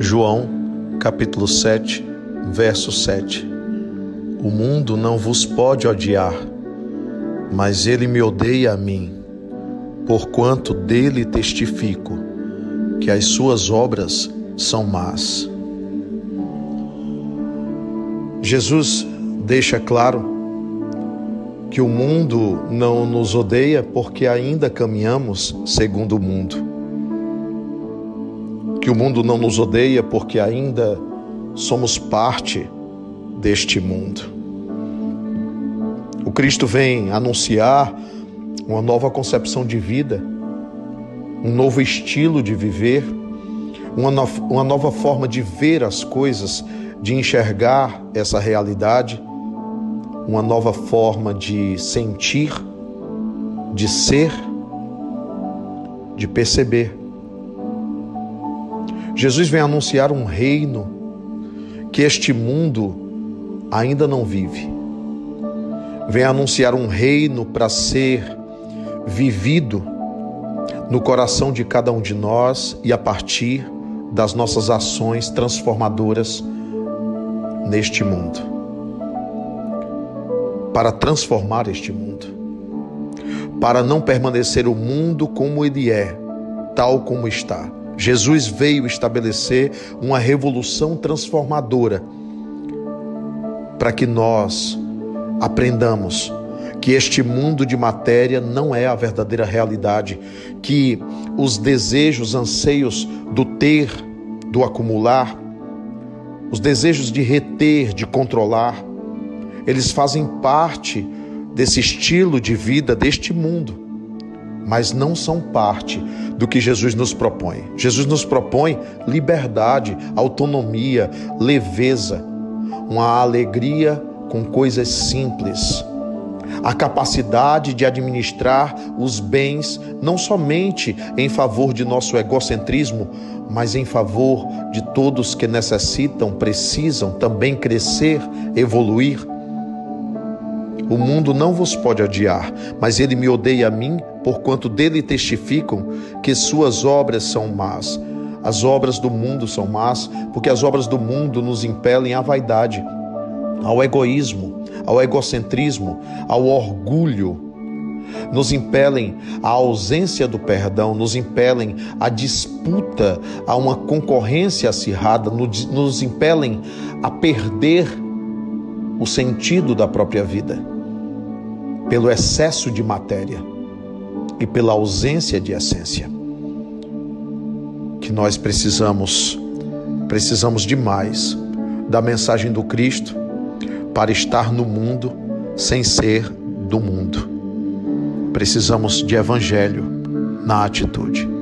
João, capítulo 7, verso 7. O mundo não vos pode odiar, mas ele me odeia a mim, porquanto dele testifico que as suas obras são más. Jesus deixa claro que o mundo não nos odeia porque ainda caminhamos segundo o mundo. Que o mundo não nos odeia porque ainda somos parte deste mundo. O Cristo vem anunciar uma nova concepção de vida, um novo estilo de viver, uma, no uma nova forma de ver as coisas, de enxergar essa realidade uma nova forma de sentir, de ser, de perceber. Jesus vem anunciar um reino que este mundo ainda não vive. Vem anunciar um reino para ser vivido no coração de cada um de nós e a partir das nossas ações transformadoras neste mundo para transformar este mundo, para não permanecer o mundo como ele é, tal como está. Jesus veio estabelecer uma revolução transformadora para que nós aprendamos que este mundo de matéria não é a verdadeira realidade, que os desejos, anseios do ter, do acumular, os desejos de reter, de controlar, eles fazem parte desse estilo de vida deste mundo, mas não são parte do que Jesus nos propõe. Jesus nos propõe liberdade, autonomia, leveza, uma alegria com coisas simples, a capacidade de administrar os bens não somente em favor de nosso egocentrismo, mas em favor de todos que necessitam, precisam também crescer, evoluir. O mundo não vos pode odiar, mas ele me odeia a mim, porquanto dele testificam que suas obras são más. As obras do mundo são más, porque as obras do mundo nos impelem à vaidade, ao egoísmo, ao egocentrismo, ao orgulho. Nos impelem à ausência do perdão, nos impelem à disputa, a uma concorrência acirrada, nos impelem a perder o sentido da própria vida pelo excesso de matéria e pela ausência de essência. Que nós precisamos, precisamos demais da mensagem do Cristo para estar no mundo sem ser do mundo. Precisamos de evangelho na atitude.